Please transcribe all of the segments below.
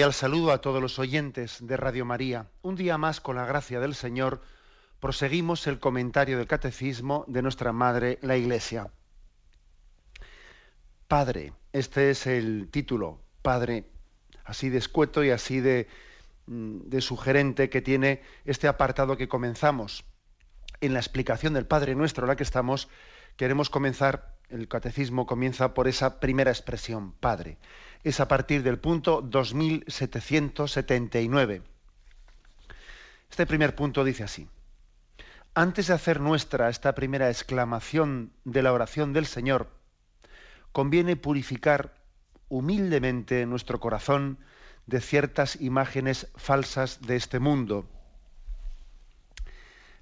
Cordial saludo a todos los oyentes de Radio María. Un día más, con la gracia del Señor, proseguimos el comentario del Catecismo de nuestra Madre, la Iglesia. Padre, este es el título, Padre, así de escueto y así de, mm, de sugerente que tiene este apartado que comenzamos. En la explicación del Padre Nuestro, la que estamos, queremos comenzar, el Catecismo comienza por esa primera expresión, Padre es a partir del punto 2779. Este primer punto dice así. Antes de hacer nuestra esta primera exclamación de la oración del Señor, conviene purificar humildemente nuestro corazón de ciertas imágenes falsas de este mundo.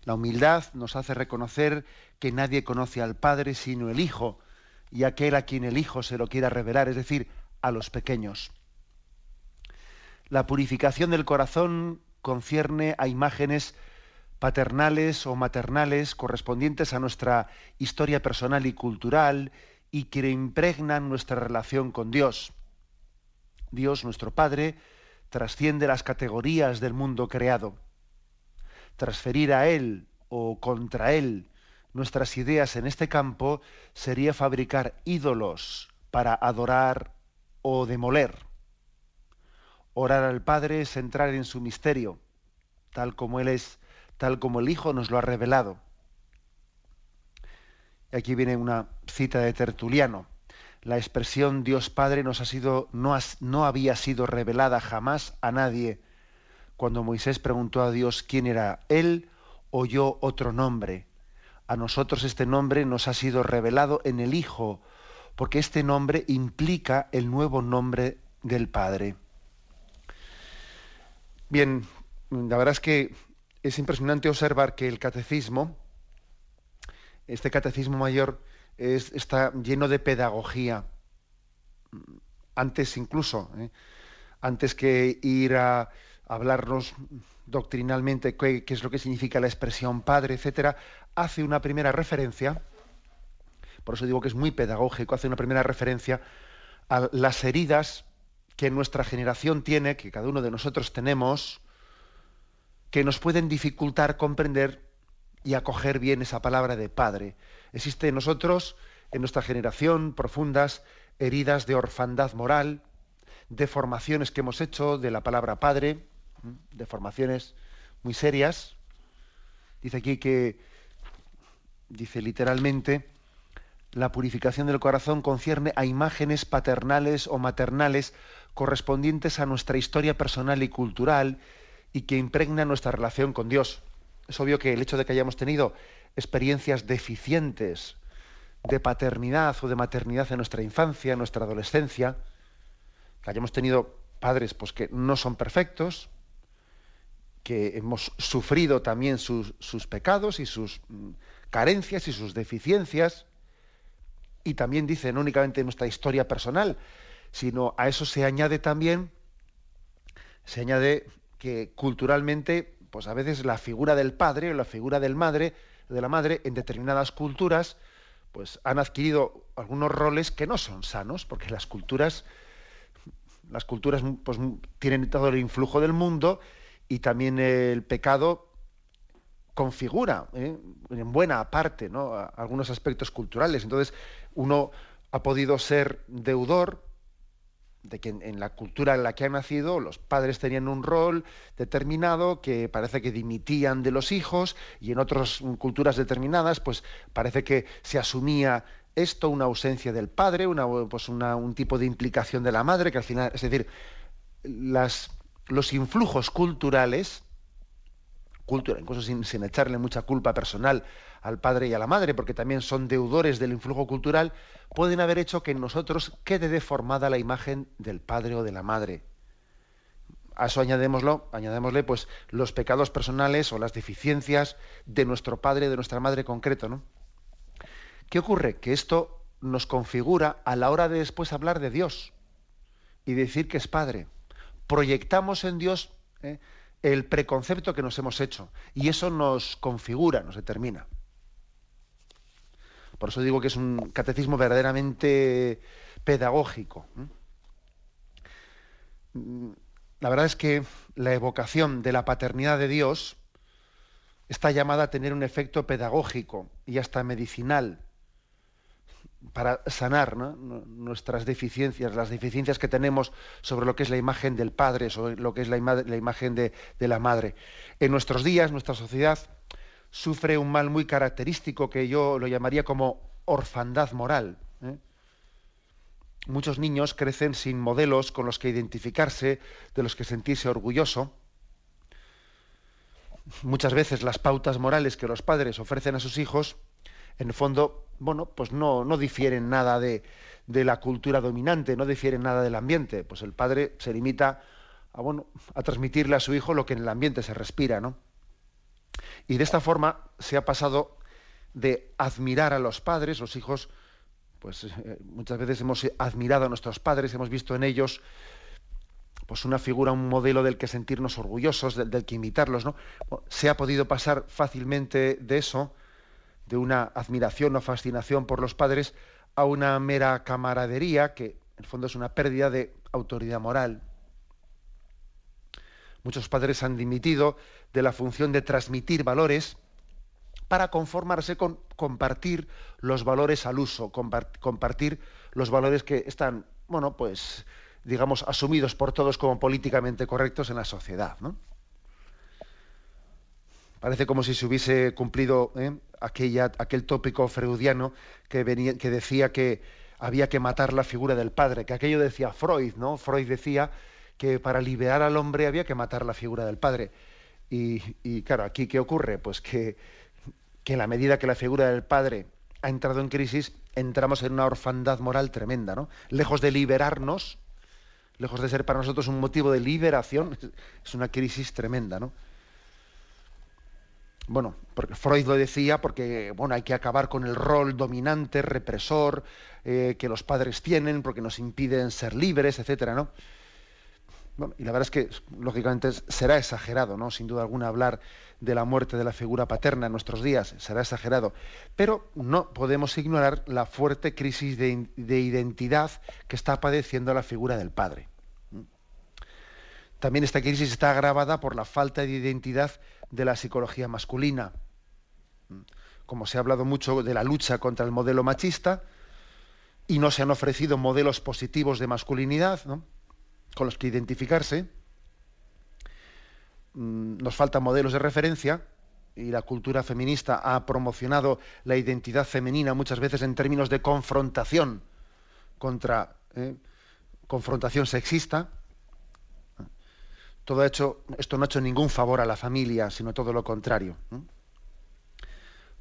La humildad nos hace reconocer que nadie conoce al Padre sino el Hijo, y aquel a quien el Hijo se lo quiera revelar, es decir, a los pequeños. La purificación del corazón concierne a imágenes paternales o maternales correspondientes a nuestra historia personal y cultural y que impregnan nuestra relación con Dios. Dios, nuestro Padre, trasciende las categorías del mundo creado. Transferir a Él o contra Él nuestras ideas en este campo sería fabricar ídolos para adorar o demoler. Orar al Padre es entrar en su misterio, tal como Él es, tal como el Hijo nos lo ha revelado. Y aquí viene una cita de Tertuliano. La expresión Dios Padre nos ha sido, no, no había sido revelada jamás a nadie. Cuando Moisés preguntó a Dios quién era Él, oyó otro nombre. A nosotros este nombre nos ha sido revelado en el Hijo, porque este nombre implica el nuevo nombre del Padre. Bien, la verdad es que es impresionante observar que el catecismo, este catecismo mayor, está lleno de pedagogía. Antes incluso, ¿eh? antes que ir a hablarnos doctrinalmente qué, qué, es lo que significa la expresión padre, etcétera, hace una primera referencia por eso digo que es muy pedagógico, hace una primera referencia a las heridas que nuestra generación tiene, que cada uno de nosotros tenemos, que nos pueden dificultar comprender y acoger bien esa palabra de padre. Existe en nosotros, en nuestra generación, profundas heridas de orfandad moral, deformaciones que hemos hecho de la palabra padre, deformaciones muy serias. Dice aquí que, dice literalmente, la purificación del corazón concierne a imágenes paternales o maternales correspondientes a nuestra historia personal y cultural y que impregna nuestra relación con Dios. Es obvio que el hecho de que hayamos tenido experiencias deficientes de paternidad o de maternidad en nuestra infancia, en nuestra adolescencia, que hayamos tenido padres pues, que no son perfectos, que hemos sufrido también sus, pecados y sus mm, carencias y sus deficiencias, y también dice no únicamente nuestra historia personal, sino a eso se añade también, se añade que culturalmente, pues a veces la figura del padre o la figura del madre, de la madre, en determinadas culturas, pues han adquirido algunos roles que no son sanos, porque las culturas, las culturas pues, tienen todo el influjo del mundo y también el pecado configura ¿eh? en buena parte ¿no? algunos aspectos culturales. Entonces, uno ha podido ser deudor de que en, la cultura en la que ha nacido los padres tenían un rol determinado que parece que dimitían de los hijos y en otras culturas determinadas pues parece que se asumía esto, una ausencia del padre, una, pues un tipo de implicación de la madre, que al final, es decir, las, los influjos culturales cultura, incluso sin, echarle mucha culpa personal al padre y a la madre, porque también son deudores del influjo cultural, pueden haber hecho que en nosotros quede deformada la imagen del padre o de la madre. a eso añadémoslo, añadémosle pues los pecados personales o las deficiencias de nuestro padre, de nuestra madre concreto, ¿no? ¿Qué ocurre? Que esto nos configura a la hora de después hablar de Dios y decir que es Padre. Proyectamos en Dios ¿eh? El preconcepto que nos hemos hecho y eso nos configura, nos determina. Por eso digo que es un catecismo verdaderamente pedagógico. La verdad es que la evocación de la paternidad de Dios está llamada a tener un efecto pedagógico y hasta medicinal para sanar nuestras deficiencias, las deficiencias que tenemos sobre lo que es la imagen del padre, sobre lo que es la, imagen de, la madre. En nuestros días, nuestra sociedad sufre un mal muy característico que yo lo llamaría como orfandad moral. ¿eh? Muchos niños crecen sin modelos con los que identificarse, de los que sentirse orgulloso. Muchas veces las pautas morales que los padres ofrecen a sus hijos en el fondo, bueno, pues no, no difieren nada de, la cultura dominante, no difieren nada del ambiente. Pues el padre se limita a, bueno, a transmitirle a su hijo lo que en el ambiente se respira, ¿no? Y de esta forma se ha pasado de admirar a los padres, los hijos, pues eh, muchas veces hemos admirado a nuestros padres, hemos visto en ellos pues una figura, un modelo del que sentirnos orgullosos, del, del que imitarlos, ¿no? Se ha podido pasar fácilmente de eso de una admiración o fascinación por los padres a una mera camaradería, que en el fondo es una pérdida de autoridad moral. Muchos padres han dimitido de la función de transmitir valores para conformarse con compartir los valores al uso, compartir los valores que están, bueno, pues, digamos, asumidos por todos como políticamente correctos en la sociedad. ¿no? Parece como si se hubiese cumplido ¿eh? aquella, aquel tópico freudiano que, venía, que decía que había que matar la figura del padre, que aquello decía Freud, ¿no? Freud decía que para liberar al hombre había que matar la figura del padre. Y, claro, aquí qué ocurre? Pues que, que en la medida que la figura del padre ha entrado en crisis, entramos en una orfandad moral tremenda, ¿no? Lejos de liberarnos, lejos de ser para nosotros un motivo de liberación, es una crisis tremenda, ¿no? Bueno, porque Freud lo decía porque bueno, hay que acabar con el rol dominante, represor, eh, que los padres tienen, porque nos impiden ser libres, etcétera, ¿no? y la verdad es que, lógicamente, será exagerado, ¿no? Sin duda alguna, hablar de la muerte de la figura paterna en nuestros días, será exagerado. Pero no podemos ignorar la fuerte crisis de, de identidad que está padeciendo la figura del padre. También esta crisis está agravada por la falta de identidad de la psicología masculina. Como se ha hablado mucho de la lucha contra el modelo machista y no se han ofrecido modelos positivos de masculinidad con los que identificarse, mm, nos faltan modelos de referencia y la cultura feminista ha promocionado la identidad femenina muchas veces en términos de confrontación contra ¿eh? confrontación sexista todo hecho, esto no ha hecho ningún favor a la familia, sino todo lo contrario.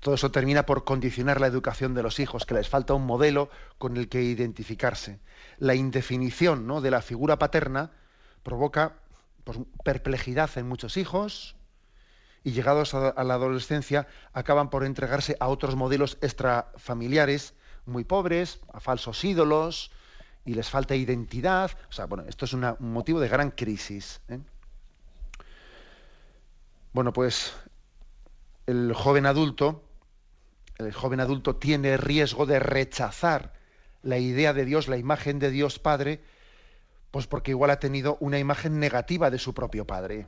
Todo eso termina por condicionar la educación de los hijos, que les falta un modelo con el que identificarse. La indefinición ¿no? de la figura paterna provoca pues, perplejidad en muchos hijos y llegados a, la adolescencia acaban por entregarse a otros modelos extrafamiliares muy pobres, a falsos ídolos, y les falta identidad. O sea, bueno, esto es un motivo de gran crisis. ¿eh? Bueno, pues el joven adulto, el joven adulto tiene riesgo de rechazar la idea de Dios, la imagen de Dios Padre, pues porque igual ha tenido una imagen negativa de su propio Padre.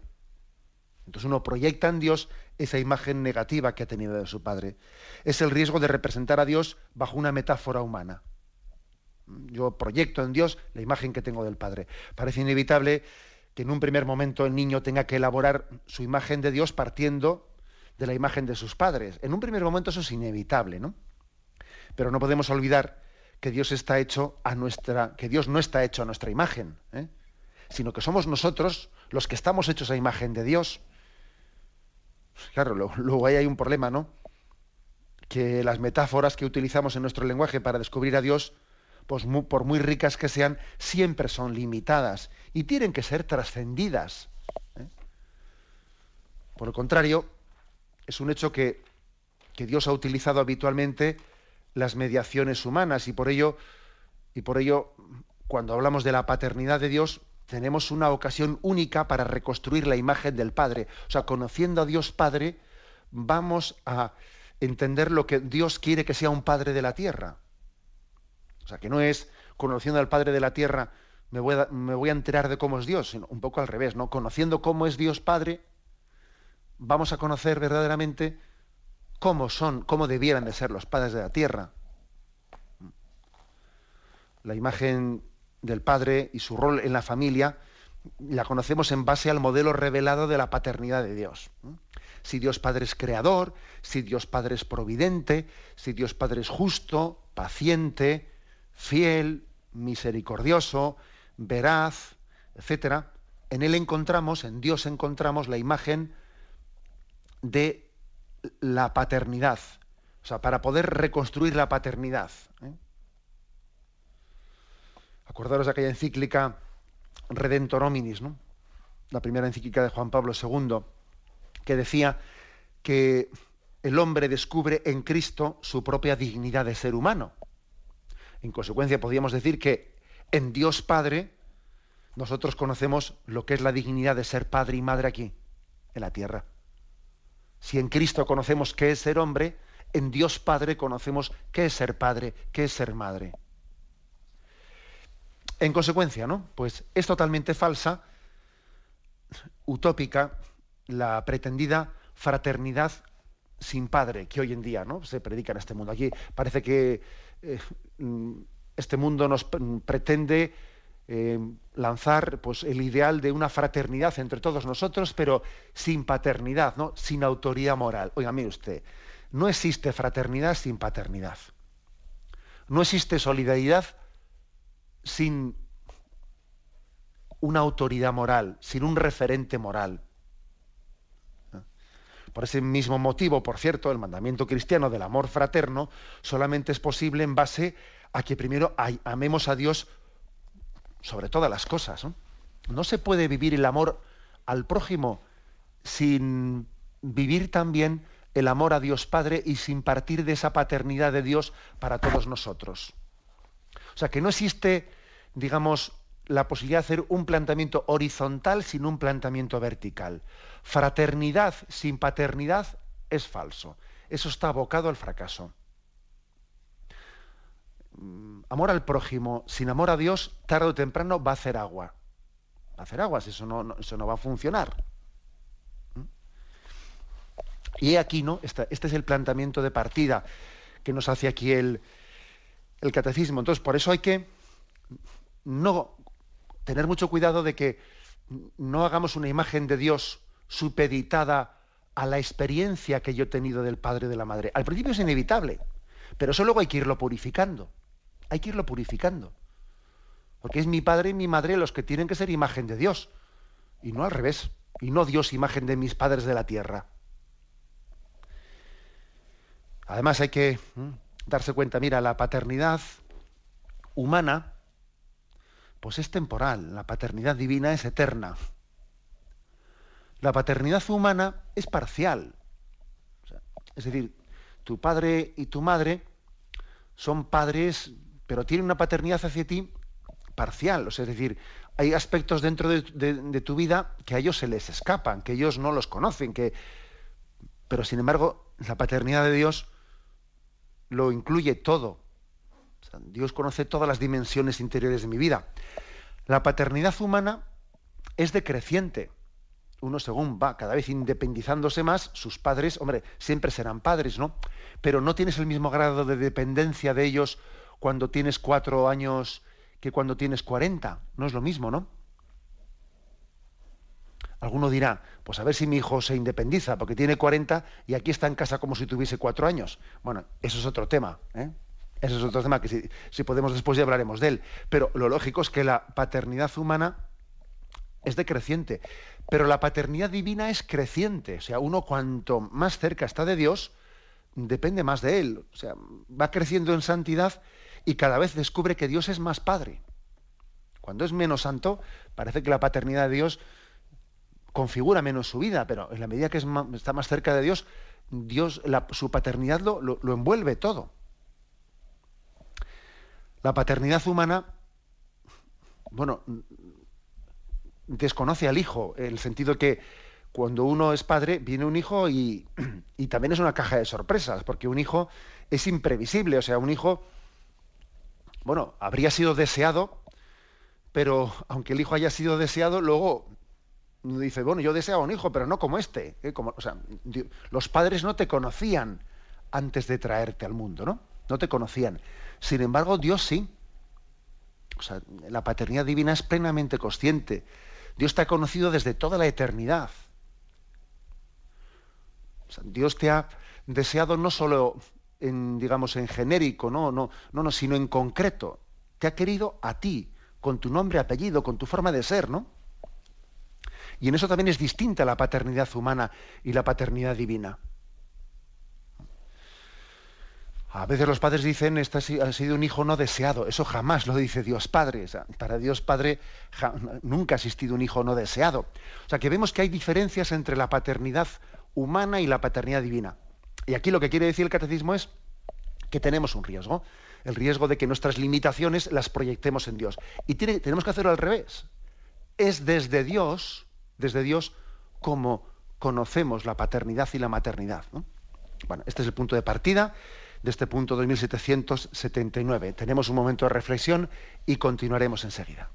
Entonces uno proyecta en Dios esa imagen negativa que ha tenido de su Padre. Es el riesgo de representar a Dios bajo una metáfora humana. Yo proyecto en Dios la imagen que tengo del Padre. Parece inevitable que en un primer momento el niño tenga que elaborar su imagen de Dios partiendo de la imagen de sus padres. En un primer momento eso es inevitable, ¿no? Pero no podemos olvidar que Dios está hecho a nuestra, que Dios no está hecho a nuestra imagen, ¿eh? sino que somos nosotros los que estamos hechos a imagen de Dios. Claro, luego ahí hay un problema, ¿no? Que las metáforas que utilizamos en nuestro lenguaje para descubrir a Dios, pues por muy ricas que sean, siempre son limitadas y tienen que ser trascendidas. ¿eh? Por el contrario, es un hecho que, Dios ha utilizado habitualmente las mediaciones humanas y por ello, y por ello, cuando hablamos de la paternidad de Dios, tenemos una ocasión única para reconstruir la imagen del Padre. O sea, conociendo a Dios Padre, vamos a entender lo que Dios quiere que sea un Padre de la tierra. O sea, que no es conociendo al Padre de la tierra, me voy a, me voy a enterar de cómo es Dios, sino un poco al revés, ¿no? Conociendo cómo es Dios Padre, vamos a conocer verdaderamente cómo son, cómo debieran de ser los padres de la tierra. La imagen del padre y su rol en la familia la conocemos en base al modelo revelado de la paternidad de Dios. Si Dios Padre es creador, si Dios Padre es providente, si Dios Padre es justo, paciente, fiel, misericordioso, veraz, etcétera, en él encontramos, en Dios encontramos la imagen de la paternidad. O sea, para poder reconstruir la paternidad. ¿eh? Acordaros de aquella encíclica Redentor Hominis, la primera encíclica de Juan Pablo II, que decía que el hombre descubre en Cristo su propia dignidad de ser humano. En consecuencia, podríamos decir que en Dios Padre nosotros conocemos lo que es la dignidad de ser padre y madre aquí, en la tierra. Si en Cristo conocemos qué es ser hombre, en Dios Padre conocemos qué es ser padre, qué es ser madre. En consecuencia, ¿no? Pues es totalmente falsa, utópica, la pretendida fraternidad sin padre que hoy en día ¿no? se predica en este mundo. Aquí parece que eh, este mundo nos pretende eh, lanzar pues, el ideal de una fraternidad entre todos nosotros, pero sin paternidad, ¿no? sin autoridad moral. Oiga, mire usted, no existe fraternidad sin paternidad. No existe solidaridad sin una autoridad moral, sin un referente moral. Por ese mismo motivo, por cierto, el mandamiento cristiano del amor fraterno solamente es posible en base a que primero amemos a Dios sobre todas las cosas. ¿no? se puede vivir el amor al prójimo sin vivir también el amor a Dios Padre y sin partir de esa paternidad de Dios para todos nosotros. O sea, que no existe, digamos, la posibilidad de hacer un planteamiento horizontal sin un planteamiento vertical. Fraternidad sin paternidad es falso. Eso está abocado al fracaso. Mm, amor al prójimo sin amor a Dios, tarde o temprano va a hacer agua. Va a hacer aguas, eso no, eso no va a funcionar. ¿Mm? Y aquí, ¿no? Este, este, es el planteamiento de partida que nos hace aquí el, el catecismo. Entonces, por eso hay que no tener mucho cuidado de que no hagamos una imagen de Dios supeditada a la experiencia que yo he tenido del padre y de la madre. Al principio es inevitable, pero eso luego hay que irlo purificando. Hay que irlo purificando. Porque es mi padre y mi madre los que tienen que ser imagen de Dios. Y no al revés. Y no Dios imagen de mis padres de la tierra. Además hay que darse cuenta, mira, la paternidad humana, pues es temporal. La paternidad divina es eterna. La paternidad humana es parcial. es decir, tu padre y tu madre son padres pero tiene una paternidad hacia ti parcial. O sea, es decir, hay aspectos dentro de, tu vida que a ellos se les escapan, que ellos no los conocen, que... pero sin embargo, la paternidad de Dios lo incluye todo. Dios conoce todas las dimensiones interiores de mi vida. La paternidad humana es decreciente. Uno según va cada vez independizándose más, sus padres, hombre, siempre serán padres, ¿no? Pero no tienes el mismo grado de dependencia de ellos cuando tienes cuatro años que cuando tienes cuarenta. No es lo mismo, ¿no? Alguno dirá, pues a ver si mi hijo se independiza, porque tiene cuarenta y aquí está en casa como si tuviese cuatro años. Bueno, eso es otro tema. ¿eh? Eso es otro tema que si, podemos después ya hablaremos de él. Pero lo lógico es que la paternidad humana es decreciente. Pero la paternidad divina es creciente. O sea, uno cuanto más cerca está de Dios, depende más de él. O sea, va creciendo en santidad y cada vez descubre que Dios es más padre. Cuando es menos santo, parece que la paternidad de Dios configura menos su vida, pero en la medida que está más cerca de Dios, Dios su paternidad lo, lo envuelve todo. La paternidad humana, bueno, desconoce al hijo, en el sentido que cuando uno es padre, viene un hijo y, también es una caja de sorpresas, porque un hijo es imprevisible, o sea, un hijo, bueno, habría sido deseado, pero aunque el hijo haya sido deseado, luego dice, bueno, yo deseaba un hijo, pero no como este. ¿eh? Como, o sea, los padres no te conocían antes de traerte al mundo, ¿no? No te conocían. Sin embargo, Dios sí. O sea, la paternidad divina es plenamente consciente. Dios te ha conocido desde toda la eternidad. Dios te ha deseado no solo en, digamos, en genérico, no, no, no, no, sino en concreto. Te ha querido a ti, con tu nombre, apellido, con tu forma de ser, ¿no? Y en eso también es distinta la paternidad humana y la paternidad divina. A veces los padres dicen, este ha sido un hijo no deseado. Eso jamás lo dice Dios Padre. para Dios Padre nunca ha existido un hijo no deseado. O sea que vemos que hay diferencias entre la paternidad humana y la paternidad divina. Y aquí lo que quiere decir el catecismo es que tenemos un riesgo. El riesgo de que nuestras limitaciones las proyectemos en Dios. Y tenemos que hacerlo al revés. Es desde Dios, desde Dios, como conocemos la paternidad y la maternidad. Bueno, este es el punto de partida de este punto 2779. Tenemos un momento de reflexión y continuaremos enseguida.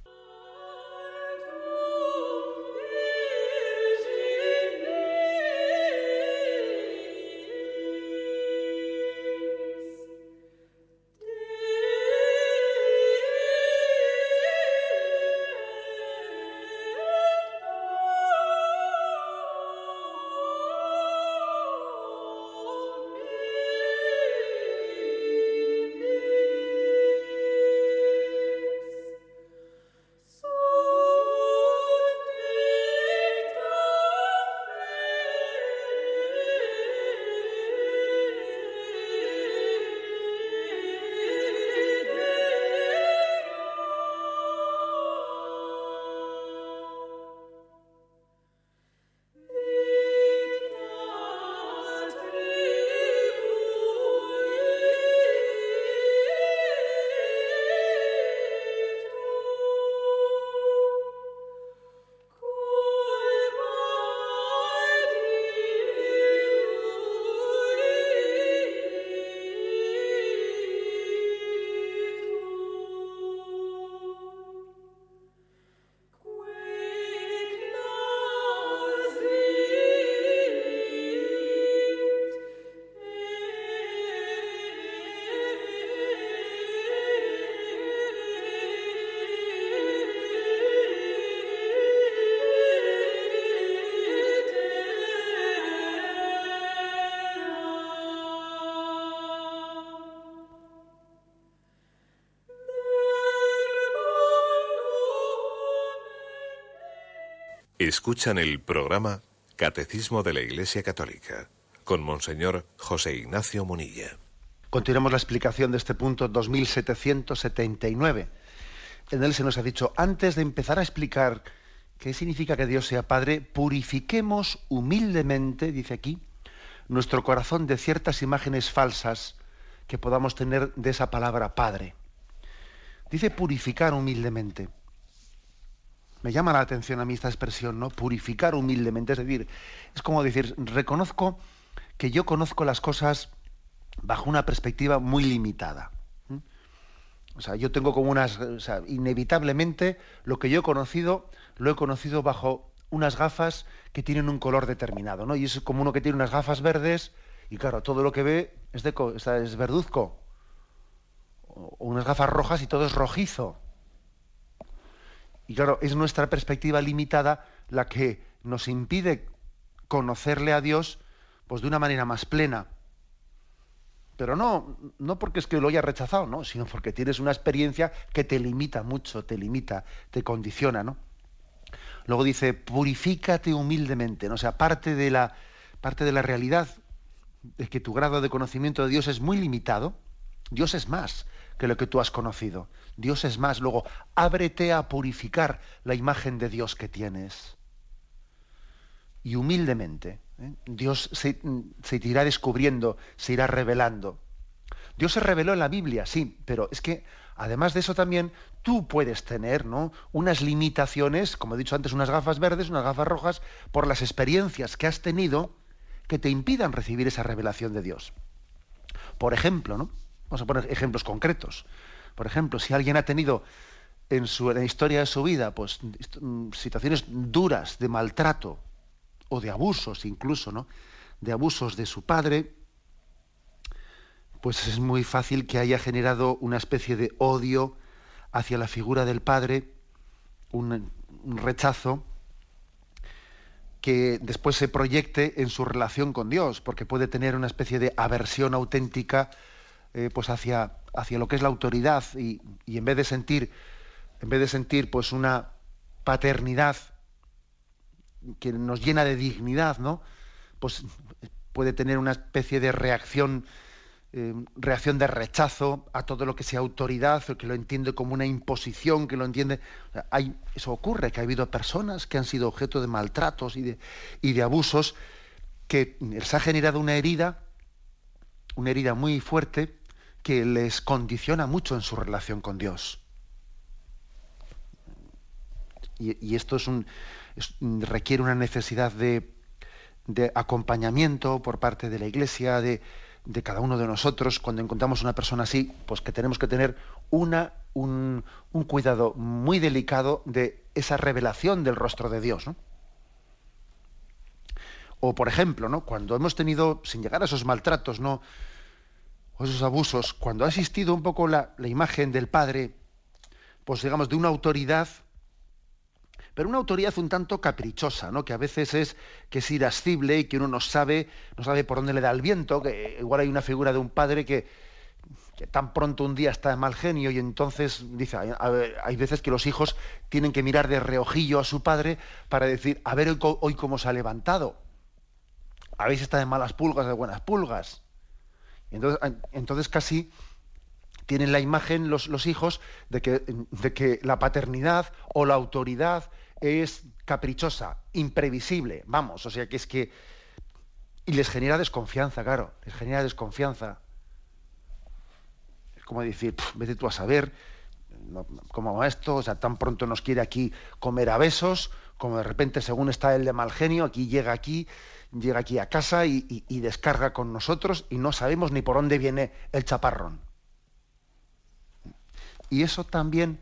Escuchan el programa Catecismo de la Iglesia Católica con Monseñor José Ignacio Munilla. Continuamos la explicación de este punto 2779. En él se nos ha dicho, antes de empezar a explicar qué significa que Dios sea Padre, purifiquemos humildemente, dice aquí, nuestro corazón de ciertas imágenes falsas que podamos tener de esa palabra Padre. Dice purificar humildemente. Me llama la atención a mí esta expresión, ¿no? Purificar humildemente. Es decir, es como decir, reconozco que yo conozco las cosas bajo una perspectiva muy limitada. O sea, yo tengo como unas. O sea, inevitablemente lo que yo he conocido, lo he conocido bajo unas gafas que tienen un color determinado, ¿no? Y es como uno que tiene unas gafas verdes y claro, todo lo que ve es, de, es verduzco. O unas gafas rojas y todo es rojizo. Y claro, es nuestra perspectiva limitada la que nos impide conocerle a Dios pues de una manera más plena. Pero no, no porque es que lo haya rechazado, no, sino porque tienes una experiencia que te limita mucho, te limita, te condiciona, ¿no? Luego dice, purifícate humildemente, ¿no? O sea, parte de la, parte de la realidad de que tu grado de conocimiento de Dios es muy limitado, Dios es más que lo que tú has conocido. Dios es más. Luego, ábrete a purificar la imagen de Dios que tienes. Y humildemente, ¿eh? Dios se, se irá descubriendo, se irá revelando. Dios se reveló en la Biblia, sí, pero es que además de eso también tú puedes tener ¿no? unas limitaciones, como he dicho antes, unas gafas verdes, unas gafas rojas, por las experiencias que has tenido que te impidan recibir esa revelación de Dios. Por ejemplo, ¿no? Vamos a poner ejemplos concretos. Por ejemplo, si alguien ha tenido en, su, la historia de su vida pues, situaciones duras de maltrato o de abusos incluso, ¿no? de abusos de su padre, pues es muy fácil que haya generado una especie de odio hacia la figura del padre, un, rechazo que después se proyecte en su relación con Dios, porque puede tener una especie de aversión auténtica eh, pues hacia, hacia lo que es la autoridad y, y, en vez de sentir en vez de sentir pues una paternidad que nos llena de dignidad, ¿no? Pues puede tener una especie de reacción eh, reacción de rechazo a todo lo que sea autoridad, que lo entiende como una imposición, que lo entiende. hay, eso ocurre, que ha habido personas que han sido objeto de maltratos y de, y de abusos, que les ha generado una herida, una herida muy fuerte, que les condiciona mucho en su relación con Dios. Y, esto es un, requiere una necesidad de, de acompañamiento por parte de la Iglesia, de, de cada uno de nosotros cuando encontramos una persona así, pues que tenemos que tener una, un, cuidado muy delicado de esa revelación del rostro de Dios. O, por ejemplo, ¿no? cuando hemos tenido, sin llegar a esos maltratos, ¿no? O esos abusos, cuando ha existido un poco la, imagen del Padre, pues digamos, de una autoridad pero una autoridad un tanto caprichosa, ¿no? que a veces es que es irascible y que uno no sabe, no sabe por dónde le da el viento, que igual hay una figura de un padre que, tan pronto un día está de mal genio y entonces dice, hay veces que los hijos tienen que mirar de reojillo a su padre para decir, a ver hoy, cómo se ha levantado. A si está de malas pulgas, de buenas pulgas. Entonces, entonces casi tienen la imagen los, los hijos de que, de que la paternidad o la autoridad es caprichosa, imprevisible, vamos, o sea que es que... Y les genera desconfianza, claro, les genera desconfianza. Es como decir, vete tú a saber cómo va esto, o sea, tan pronto nos quiere aquí comer a besos, como de repente, según está el de mal genio, aquí llega aquí, llega aquí a casa y, descarga con nosotros y no sabemos ni por dónde viene el chaparrón. Y eso también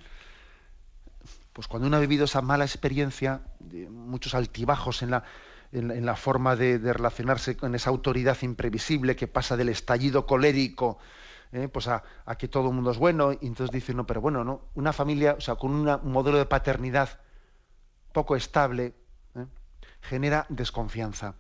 pues cuando uno ha vivido esa mala experiencia, muchos altibajos en la, en, la forma de, relacionarse con esa autoridad imprevisible que pasa del estallido colérico eh, pues a, que todo el mundo es bueno, y entonces dice, no, pero bueno, ¿no? una familia, o sea, con un modelo de paternidad poco estable, eh, genera desconfianza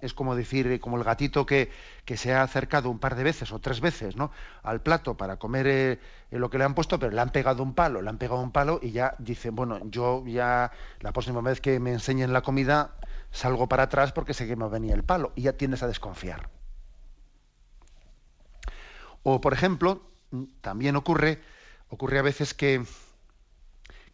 es como decir, eh, como el gatito que, se ha acercado un par de veces o tres veces ¿no? al plato para comer eh, eh, lo que le han puesto, pero le han pegado un palo, le han pegado un palo y ya dice, bueno, yo ya la próxima vez que me enseñen la comida salgo para atrás porque sé que me venía el palo y ya tiendes a desconfiar. O, por ejemplo, mm, también ocurre, ocurre a veces que,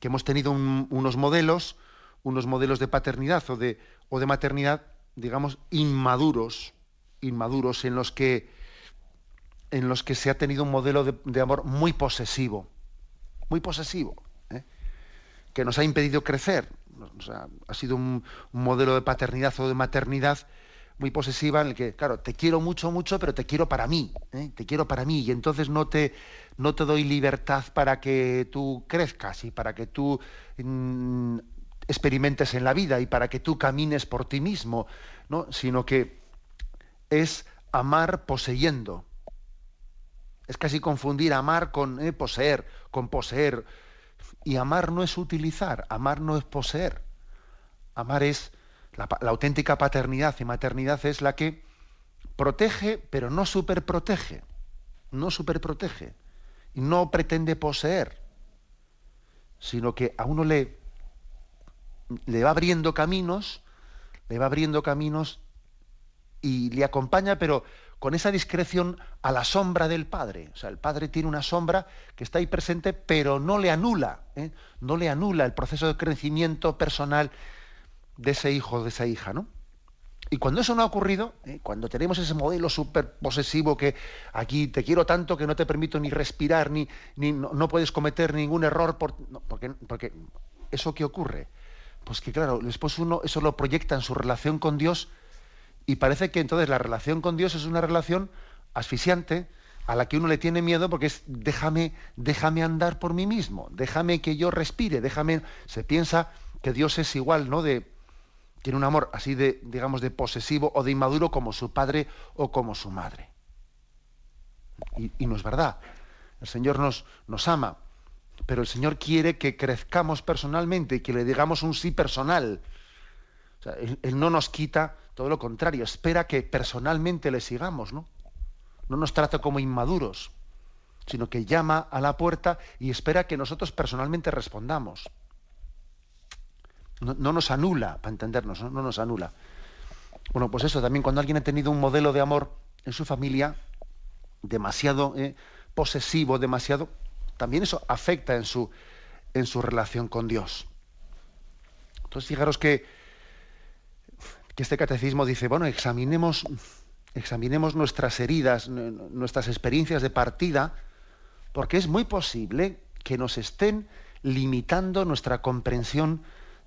que hemos tenido unos modelos, unos modelos de paternidad o de, o de maternidad digamos, inmaduros, inmaduros en los que en los que se ha tenido un modelo de, amor muy posesivo, muy posesivo, ¿eh? que nos ha impedido crecer. ha sido un, modelo de paternidad o de maternidad muy posesiva en el que, claro, te quiero mucho, mucho, pero te quiero para mí, ¿eh? te quiero para mí, y entonces no te, no te doy libertad para que tú crezcas y para que tú mm, experimentes en la vida y para que tú camines por ti mismo, ¿no? sino que es amar poseyendo. Es casi confundir amar con eh, poseer, con poseer. Y amar no es utilizar, amar no es poseer. Amar es la, auténtica paternidad y maternidad es la que protege, pero no superprotege. No superprotege. No pretende poseer, sino que a uno le, le va abriendo caminos, le va abriendo caminos y le acompaña, pero con esa discreción a la sombra del Padre. O sea, el Padre tiene una sombra que está ahí presente, pero no le anula, ¿eh? no le anula el proceso de crecimiento personal de ese hijo, de esa hija, ¿no? Y cuando eso no ha ocurrido, ¿eh? cuando tenemos ese modelo súper posesivo que aquí te quiero tanto que no te permito ni respirar, ni, ni no, puedes cometer ningún error, por, porque, porque eso qué ocurre. Pues que claro, después uno eso lo proyecta en su relación con Dios y parece que entonces la relación con Dios es una relación asfixiante a la que uno le tiene miedo porque es déjame, déjame andar por mí mismo, déjame que yo respire, déjame. Se piensa que Dios es igual, ¿no? De, tiene un amor así de, digamos, de posesivo o de inmaduro como su padre o como su madre. Y, no es verdad. El Señor nos, nos ama, pero el Señor quiere que crezcamos personalmente y que le digamos un sí personal. él, no nos quita, todo lo contrario, espera que personalmente le sigamos, ¿no? No nos trata como inmaduros, sino que llama a la puerta y espera que nosotros personalmente respondamos no, nos anula, para entendernos, ¿no? nos anula. Bueno, pues eso, también cuando alguien ha tenido un modelo de amor en su familia demasiado eh, posesivo, demasiado, también eso afecta en su, en su relación con Dios. Entonces, fijaros que, que este catecismo dice, bueno, examinemos, examinemos nuestras heridas, nuestras experiencias de partida, porque es muy posible que nos estén limitando nuestra comprensión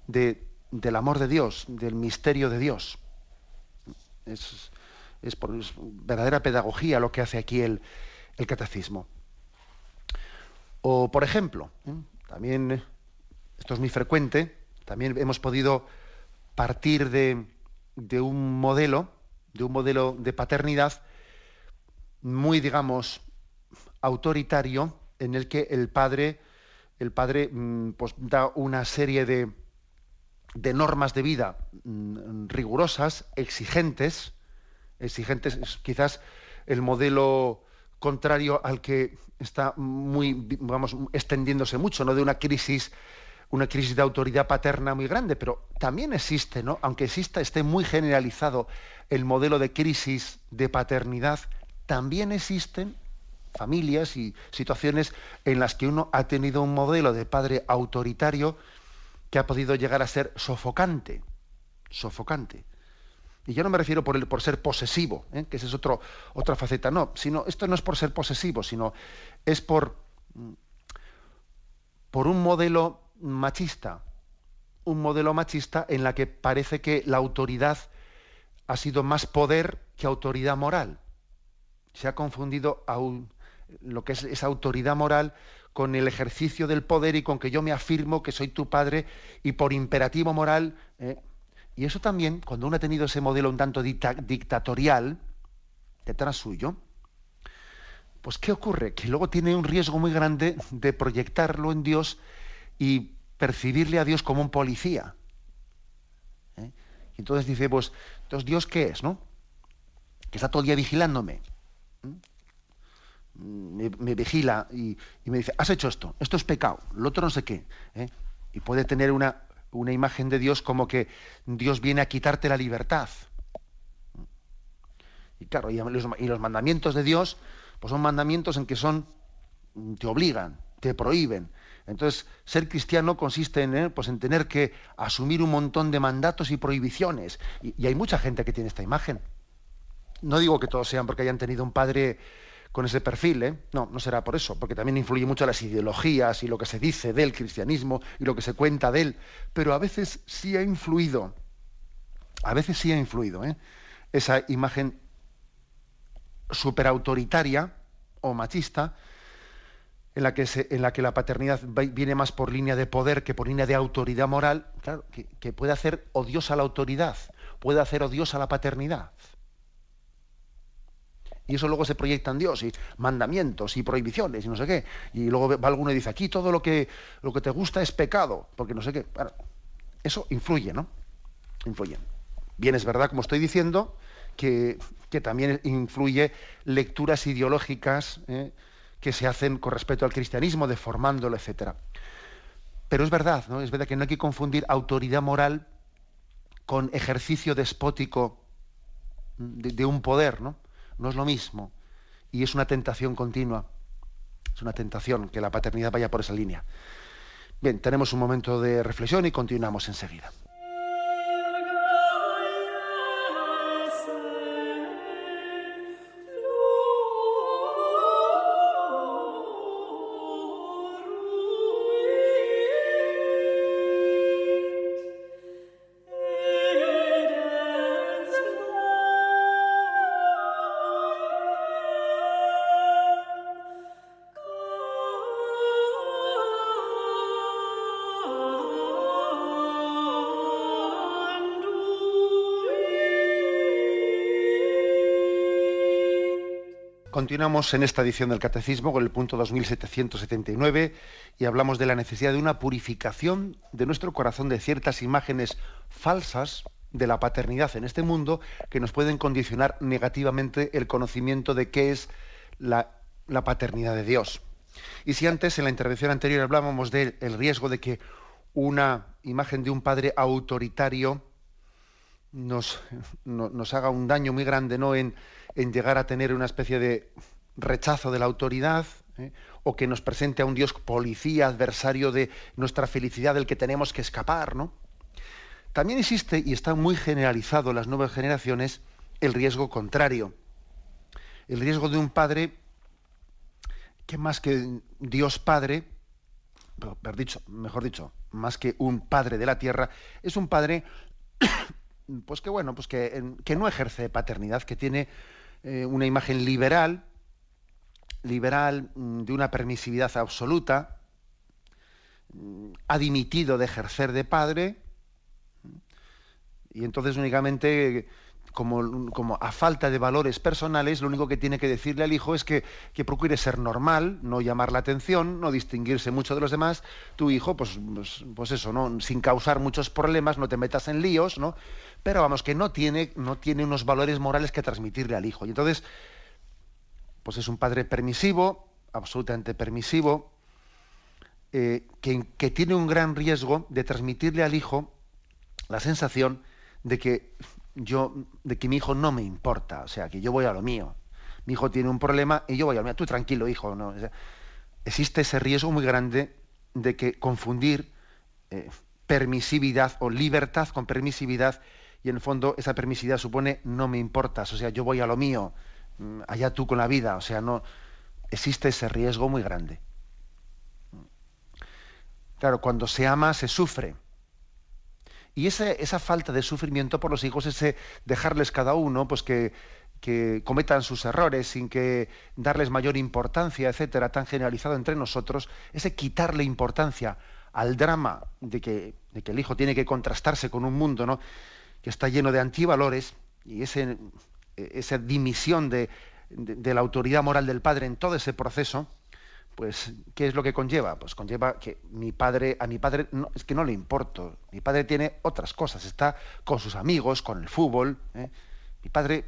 del amor de Dios, del misterio de Dios. Es, por, verdadera pedagogía lo que hace aquí el, catecismo. O, por ejemplo, ¿eh? también, esto es muy frecuente, también hemos podido partir de, de un modelo, de un modelo de paternidad muy, digamos, autoritario, en el que el padre, el padre mm, pues, da una serie de, de normas de vida mm, rigurosas, exigentes, exigentes, quizás el modelo contrario al que está muy, vamos, extendiéndose mucho, ¿no? De una crisis, una crisis de autoridad paterna muy grande, pero también existe, ¿no? Aunque exista, esté muy generalizado el modelo de crisis de paternidad, también existen familias y situaciones en las que uno ha tenido un modelo de padre autoritario que ha podido llegar a ser sofocante, sofocante. Y yo no me refiero por, ser posesivo, ¿eh? que esa es otro, otra faceta, no, sino esto no es por ser posesivo, sino es por, mm, por un modelo machista, un modelo machista en la que parece que la autoridad ha sido más poder que autoridad moral. Se ha confundido lo que es esa autoridad moral con el ejercicio del poder y con que yo me afirmo que soy tu padre y por imperativo moral. Eh, y eso también, cuando uno ha tenido ese modelo un tanto dictatorial detrás suyo, pues ¿qué ocurre? Que luego tiene un riesgo muy grande de proyectarlo en Dios y percibirle a Dios como un policía. ¿eh? Y entonces dice, pues, entonces Dios qué es, ¿no? Que está todo el día vigilándome me, vigila y, me dice, has hecho esto, esto es pecado, lo otro no sé qué. ¿eh? Y puede tener una, una imagen de Dios como que Dios viene a quitarte la libertad. Y claro, y los, mandamientos de Dios, pues son mandamientos en que son, te obligan, te prohíben. Entonces, ser cristiano consiste en, ¿eh? pues en tener que asumir un montón de mandatos y prohibiciones. Y, y, hay mucha gente que tiene esta imagen. No digo que todos sean porque hayan tenido un padre con ese perfil, ¿eh? No, no será por eso, porque también influye mucho las ideologías y lo que se dice del cristianismo y lo que se cuenta de él, pero a veces sí ha influido, a veces sí ha influido, ¿eh? esa imagen superautoritaria o machista en la, que en la que la paternidad viene más por línea de poder que por línea de autoridad moral, claro, que, que puede hacer odiosa la autoridad, puede hacer odiosa la paternidad. Y eso luego se proyecta en Dios, y mandamientos y prohibiciones y no sé qué. Y luego va alguno y dice, aquí todo lo que, lo que te gusta es pecado, porque no sé qué. eso influye, ¿no? Influye. Bien, es verdad, como estoy diciendo, que, también influye lecturas ideológicas ¿eh? que se hacen con respecto al cristianismo, deformándolo, etcétera. Pero es verdad, ¿no? Es verdad que no hay que confundir autoridad moral con ejercicio despótico de un poder, ¿no? No es lo mismo. Y es una tentación continua. Es una tentación que la paternidad vaya por esa línea. Bien, tenemos un momento de reflexión y continuamos enseguida. Continuamos en esta edición del Catecismo con el punto 2779 y hablamos de la necesidad de una purificación de nuestro corazón de ciertas imágenes falsas de la paternidad en este mundo que nos pueden condicionar negativamente el conocimiento de qué es la, paternidad de Dios. Y si antes en la intervención anterior hablábamos del riesgo de que una imagen de un padre autoritario nos, haga un daño muy grande ¿no? en, llegar a tener una especie de rechazo de la autoridad, ¿eh? o que nos presente a un Dios policía, adversario de nuestra felicidad, del que tenemos que escapar, ¿no? También existe, y está muy generalizado en las nuevas generaciones, el riesgo contrario. El riesgo de un padre que más que Dios Padre, mejor dicho, más que un padre de la tierra, es un padre, pues que bueno, pues que, que no ejerce paternidad, que tiene eh, una imagen liberal, liberal mm, de una permisividad absoluta, mm, ha dimitido de ejercer de padre, y entonces únicamente como, como, a falta de valores personales, lo único que tiene que decirle al hijo es que, que, procure ser normal, no llamar la atención, no distinguirse mucho de los demás. Tu hijo, pues, pues, pues, eso, ¿no? Sin causar muchos problemas, no te metas en líos, ¿no? Pero vamos, que no tiene, no tiene unos valores morales que transmitirle al hijo. Y entonces, pues es un padre permisivo, absolutamente permisivo, eh, que, que tiene un gran riesgo de transmitirle al hijo la sensación de que yo, de que mi hijo no me importa, o sea, que yo voy a lo mío. Mi hijo tiene un problema y yo voy a lo mío. Tú tranquilo, hijo. ¿no? existe ese riesgo muy grande de que confundir eh, permisividad o libertad con permisividad y en el fondo esa permisividad supone no me importas, o sea, yo voy a lo mío, mm, allá tú con la vida, o sea, no existe ese riesgo muy grande. Claro, cuando se ama se sufre y esa falta de sufrimiento por los hijos, ese dejarles cada uno, pues que, cometan sus errores sin que darles mayor importancia, etcétera, tan generalizado entre nosotros, ese quitarle importancia al drama de que, el hijo tiene que contrastarse con un mundo ¿no? que está lleno de antivalores y ese, esa dimisión de la autoridad moral del padre en todo ese proceso, pues ¿qué es lo que conlleva? Pues conlleva que mi padre, a mi padre no, es que no le importo. Mi padre tiene otras cosas, está con sus amigos, con el fútbol. ¿eh? Mi padre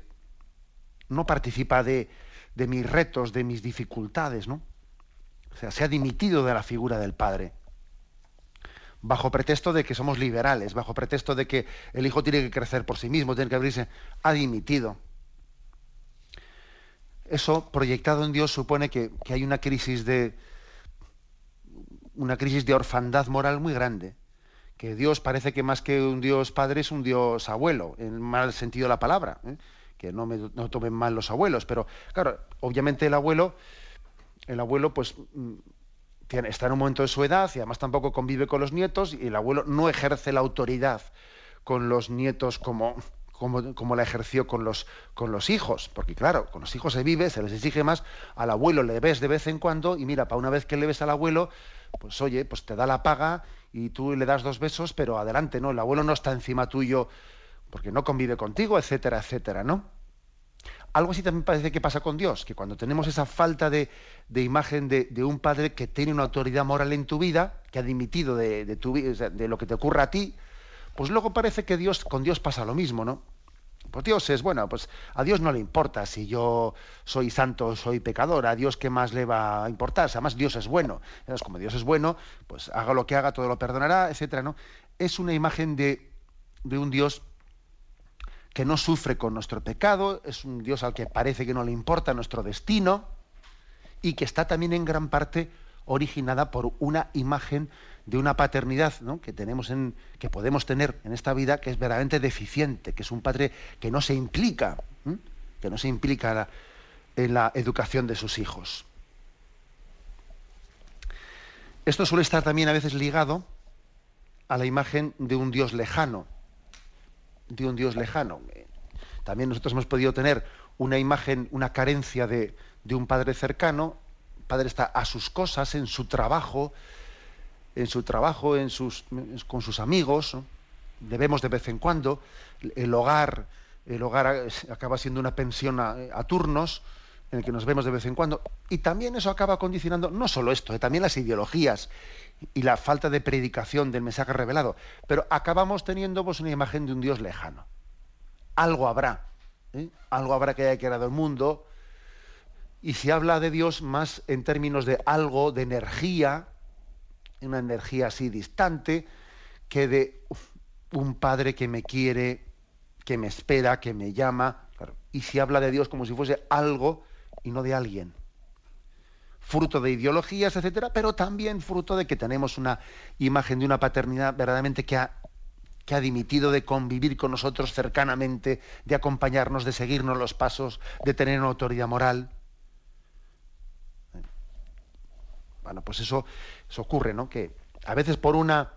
no participa de, de, mis retos, de mis dificultades, ¿no? O sea, se ha dimitido de la figura del padre. Bajo pretexto de que somos liberales, bajo pretexto de que el hijo tiene que crecer por sí mismo, tiene que abrirse, ha dimitido eso proyectado en Dios supone que, hay una crisis de una crisis de orfandad moral muy grande. Que Dios parece que más que un Dios padre es un Dios abuelo, en mal sentido de la palabra. ¿eh? Que no me tomen mal los abuelos, pero claro, obviamente el abuelo, el abuelo, pues mm, está en un momento de su edad y además tampoco convive con los nietos y el abuelo no ejerce la autoridad con los nietos como, como, la ejerció con los, con los hijos, porque claro, con los hijos se vive, se les exige más, al abuelo le ves de vez en cuando y mira, para una vez que le ves al abuelo, pues oye, pues te da la paga y tú le das dos besos, pero adelante, ¿no? El abuelo no está encima tuyo porque no convive contigo, etcétera, etcétera, ¿no? Algo así también parece que pasa con Dios, que cuando tenemos esa falta de, imagen de, un padre que tiene una autoridad moral en tu vida, que ha dimitido de, de, tu, de lo que te ocurra a ti, pues luego parece que Dios, con Dios pasa lo mismo, ¿no? Pues Dios es, bueno, pues a Dios no le importa si yo soy santo o soy pecador, a Dios qué más le va a importar, además Dios es bueno. Entonces, como Dios es bueno, pues haga lo que haga, todo lo perdonará, etcétera, ¿no? Es una imagen de, de un Dios que no sufre con nuestro pecado, es un Dios al que parece que no le importa nuestro destino y que está también en gran parte originada por una imagen de una paternidad que tenemos en, que podemos tener en esta vida que es verdaderamente deficiente, que es un padre que no se implica, que no se implica en la educación de sus hijos. Esto suele estar también a veces ligado a la imagen de un Dios lejano, de un Dios lejano. También nosotros hemos podido tener una imagen, una carencia de, de un padre cercano. Padre está a sus cosas, en su trabajo, en su trabajo, en sus, con sus amigos. Debemos de vez en cuando. El hogar, el hogar acaba siendo una pensión a, turnos en el que nos vemos de vez en cuando. Y también eso acaba condicionando no solo esto, eh, también las ideologías y la falta de predicación del mensaje revelado. Pero acabamos teniendo pues, una imagen de un Dios lejano. Algo habrá. ¿eh? Algo habrá que haya creado el mundo. Y se habla de Dios más en términos de algo, de energía, una energía así distante, que de un padre que me quiere, que me espera, que me llama. Y se habla de Dios como si fuese algo y no de alguien fruto de ideologías, etcétera, pero también fruto de que tenemos una imagen de una paternidad verdaderamente que ha, que ha dimitido de convivir con nosotros cercanamente, de acompañarnos, de seguirnos los pasos, de tener una autoridad moral. Bueno, pues eso, ocurre, ¿no? Que a veces por una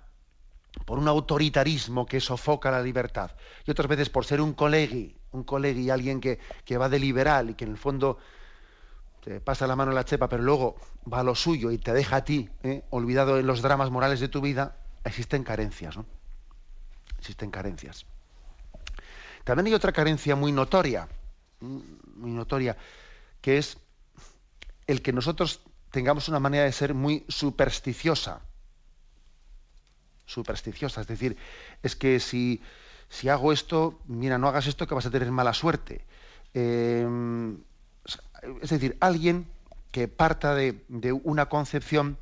por un autoritarismo que sofoca la libertad y otras veces por ser un colegui, un colegui, alguien que, que va de liberal y que en el fondo te pasa la mano en la chepa, pero luego va a lo suyo y te deja a ti, ¿eh? olvidado en los dramas morales de tu vida, existen carencias, ¿no? Existen carencias. También hay otra carencia muy notoria, muy notoria, que es el que nosotros tengamos una manera de ser muy supersticiosa. Supersticiosa, es decir, es que si, si hago esto, mira, no hagas esto que vas a tener mala suerte. Eh, es decir, alguien que parta de, una concepción,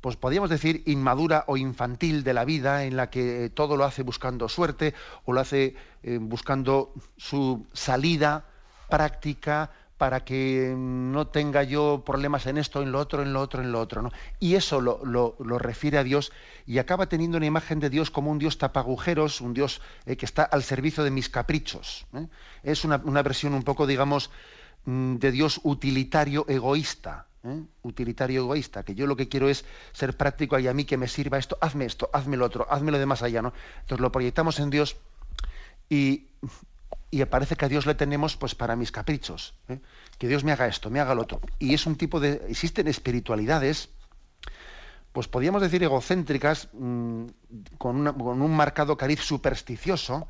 pues podríamos decir, inmadura o infantil de la vida, en la que todo lo hace buscando suerte o lo hace eh, buscando su salida práctica para que no tenga yo problemas en esto, en lo otro, en lo otro, en lo otro. ¿no? Y eso lo, refiere a Dios y acaba teniendo una imagen de Dios como un Dios tapagujeros, un Dios eh, que está al servicio de mis caprichos. ¿eh? Es una, versión un poco, digamos, mm, de Dios utilitario egoísta. ¿eh? Utilitario egoísta, que yo lo que quiero es ser práctico y a mí que me sirva esto, hazme esto, hazme lo otro, hazme lo de más allá. ¿no? Entonces lo proyectamos en Dios y y parece que a Dios le tenemos pues para mis caprichos, ¿eh? que Dios me haga esto, me haga lo otro. Y es un tipo de existen espiritualidades, pues podríamos decir egocéntricas, mm, con, con, un marcado cariz supersticioso,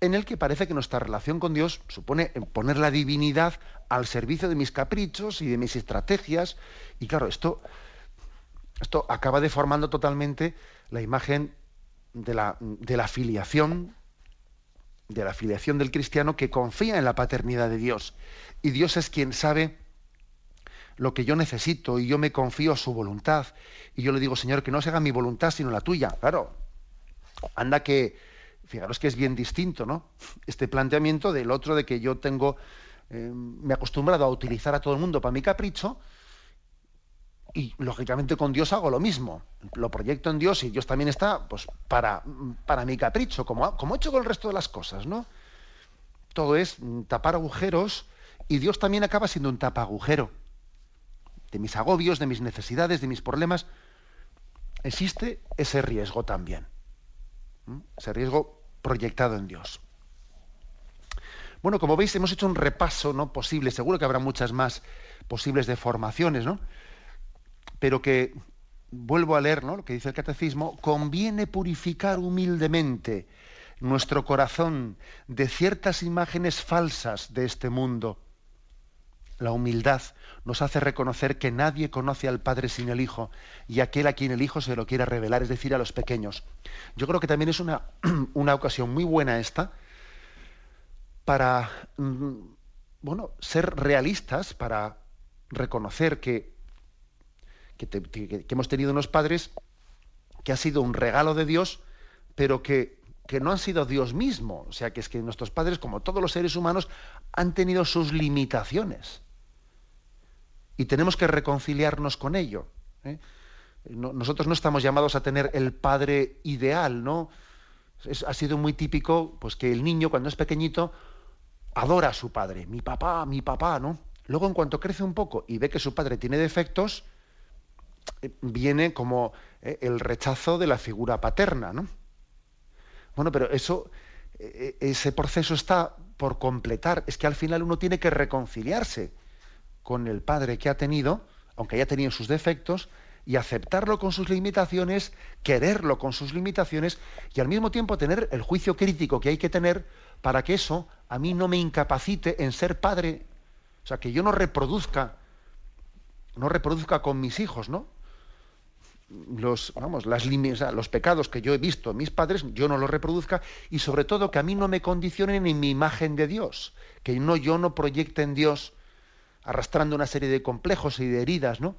en el que parece que nuestra relación con Dios supone poner la divinidad al servicio de mis caprichos y de mis estrategias. Y claro, esto, esto acaba deformando totalmente la imagen de la, de la filiación de la filiación del cristiano que confía en la paternidad de Dios. Y Dios es quien sabe lo que yo necesito y yo me confío a su voluntad. Y yo le digo, Señor, que no se haga mi voluntad sino la tuya. Claro, anda que, fijaros que es bien distinto, ¿no? Este planteamiento del otro de que yo tengo, eh, me he acostumbrado a utilizar a todo el mundo para mi capricho y lógicamente con Dios hago lo mismo. Lo proyecto en Dios y Dios también está pues, para, para mi capricho, como, como he hecho con el resto de las cosas, ¿no? Todo es tapar agujeros y Dios también acaba siendo un agujero De mis agobios, de mis necesidades, de mis problemas. Existe ese riesgo también. Ese riesgo proyectado en Dios. Bueno, como veis, hemos hecho un repaso ¿no? posible, seguro que habrá muchas más posibles deformaciones, ¿no? Pero que, vuelvo a leer lo que dice el catecismo, conviene purificar humildemente nuestro corazón de ciertas imágenes falsas de este mundo. La humildad nos hace reconocer que nadie conoce al Padre sin el Hijo y aquel a quien el Hijo se lo quiera revelar, es decir, a los pequeños. Yo creo que también es una, una ocasión muy buena esta para mm, bueno, ser realistas, para reconocer que que, hemos tenido unos padres que ha sido un regalo de Dios, pero que que no han sido Dios mismo. O sea, que es que nuestros padres, como todos los seres humanos, han tenido sus limitaciones. Y tenemos que reconciliarnos con ello. ¿eh? nosotros no estamos llamados a tener el padre ideal, ¿no? ha sido muy típico pues, que el niño, cuando es pequeñito, adora a su padre. Mi papá, mi papá, ¿no? Luego, en cuanto crece un poco y ve que su padre tiene defectos, viene como eh, el rechazo de la figura paterna, ¿no? Bueno, pero eso, eh, ese proceso está por completar. Es que al final uno tiene que reconciliarse con el padre que ha tenido, aunque haya tenido sus defectos, y aceptarlo con sus limitaciones, quererlo con sus limitaciones, y al mismo tiempo tener el juicio crítico que hay que tener para que eso a mí no me incapacite en ser padre o sea, que yo no reproduzca, no reproduzca con mis hijos, ¿no? Los, vamos, las los pecados que yo he visto en mis padres, yo no los reproduzca y sobre todo que a mí no me condicionen en mi imagen de Dios, que no, yo no proyecte en Dios arrastrando una serie de complejos y de heridas, ¿no?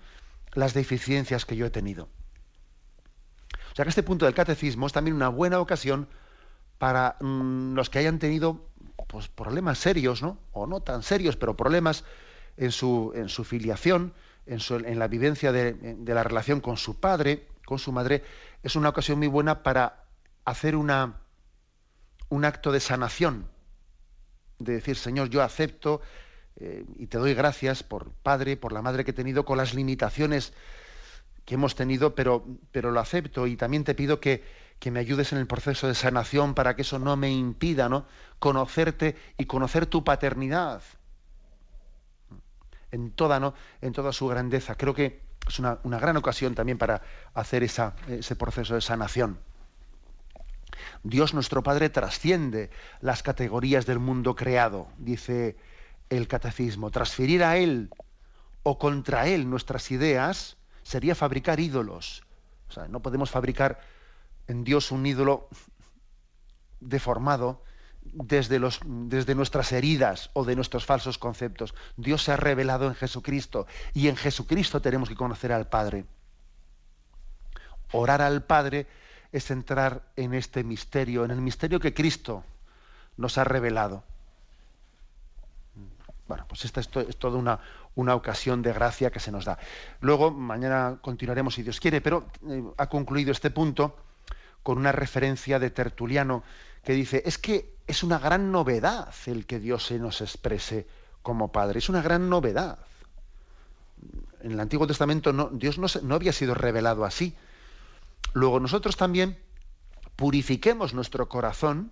Las deficiencias que yo he tenido. O sea que este punto del catecismo es también una buena ocasión para mm, los que hayan tenido pues, problemas serios, ¿no? O no tan serios, pero problemas en su, en su filiación, en, la vivencia de, de, la relación con su padre, con su madre, es una ocasión muy buena para hacer una, un acto de sanación, de decir, Señor, yo acepto eh, y te doy gracias por padre, por la madre que he tenido, con las limitaciones que hemos tenido, pero, pero lo acepto y también te pido que, que me ayudes en el proceso de sanación para que eso no me impida ¿no? conocerte y conocer tu paternidad en toda, su grandeza. Creo que es una, gran ocasión también para hacer ese proceso de sanación. Dios nuestro Padre trasciende las categorías del mundo creado, dice el catecismo. Transferir a Él o contra Él nuestras ideas sería fabricar ídolos. O sea, no podemos fabricar en Dios un ídolo deformado desde, nuestras heridas o de nuestros falsos conceptos. Dios se ha revelado en Jesucristo y en Jesucristo tenemos que conocer al Padre. Orar al Padre es entrar en este misterio, en el misterio que Cristo nos ha revelado. Bueno, pues esta es, toda una, una, ocasión de gracia que se nos da. Luego, mañana continuaremos si Dios quiere, pero eh, ha concluido este punto con una referencia de Tertuliano que dice, es que es una gran novedad el que Dios se nos exprese como Padre, es una gran novedad. En el Antiguo Testamento Dios no, había sido revelado así. Luego nosotros también purifiquemos nuestro corazón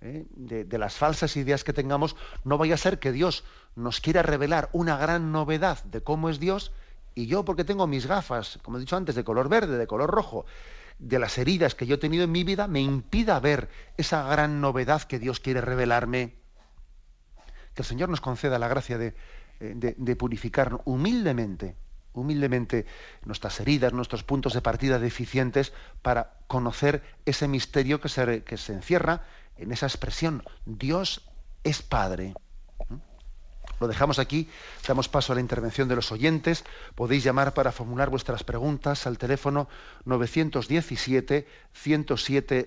¿eh? de, las falsas ideas que tengamos, no vaya a ser que Dios nos quiera revelar una gran novedad de cómo es Dios y yo porque tengo mis gafas, como he dicho antes, de color verde, de color rojo, de las heridas que yo he tenido en mi vida me impida ver esa gran novedad que Dios quiere revelarme. Que el Señor nos conceda la gracia de, eh, de, purificar humildemente, humildemente nuestras heridas, nuestros puntos de partida deficientes para conocer ese misterio que se, que se encierra en esa expresión. Dios es Padre. Lo dejamos aquí, damos paso a la intervención de los oyentes. Podéis llamar para formular vuestras preguntas al teléfono 917 107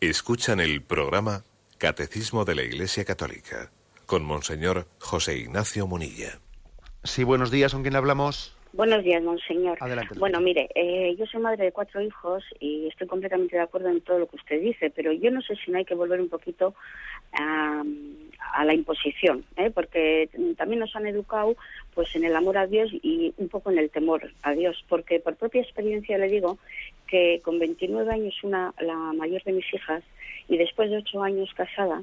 Escuchan el programa Catecismo de la Iglesia Católica con Monseñor José Ignacio Munilla. Sí, buenos días, ¿con quién hablamos? Buenos días, monseñor. Adelante. Bueno, mire, eh, yo soy madre de cuatro hijos y estoy completamente de acuerdo en todo lo que usted dice, pero yo no sé si no hay que volver un poquito a, a la imposición, ¿eh? porque también nos han educado pues en el amor a Dios y un poco en el temor a Dios, porque por propia experiencia le digo que con 29 años una la mayor de mis hijas y después de ocho años casada,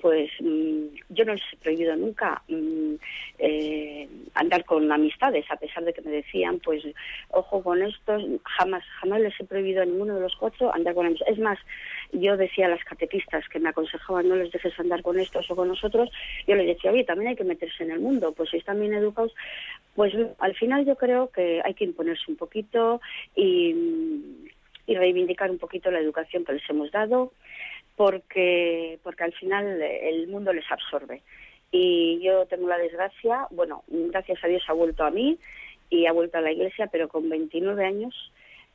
pues mm, yo no les he prohibido nunca mm, eh, andar con amistades, a pesar de que me decían, pues, ojo con estos, jamás, jamás les he prohibido a ninguno de los cuatro andar con amistades. Es más, yo decía a las catequistas que me aconsejaban no les dejes andar con estos o con nosotros, yo les decía, oye, también hay que meterse en el mundo, pues si están bien educados, pues al final yo creo que hay que imponerse un poquito y, y reivindicar un poquito la educación que les hemos dado porque, porque al final el mundo les absorbe. Y yo tengo la desgracia, bueno, gracias a Dios ha vuelto a mí y ha vuelto a la iglesia, pero con 29 años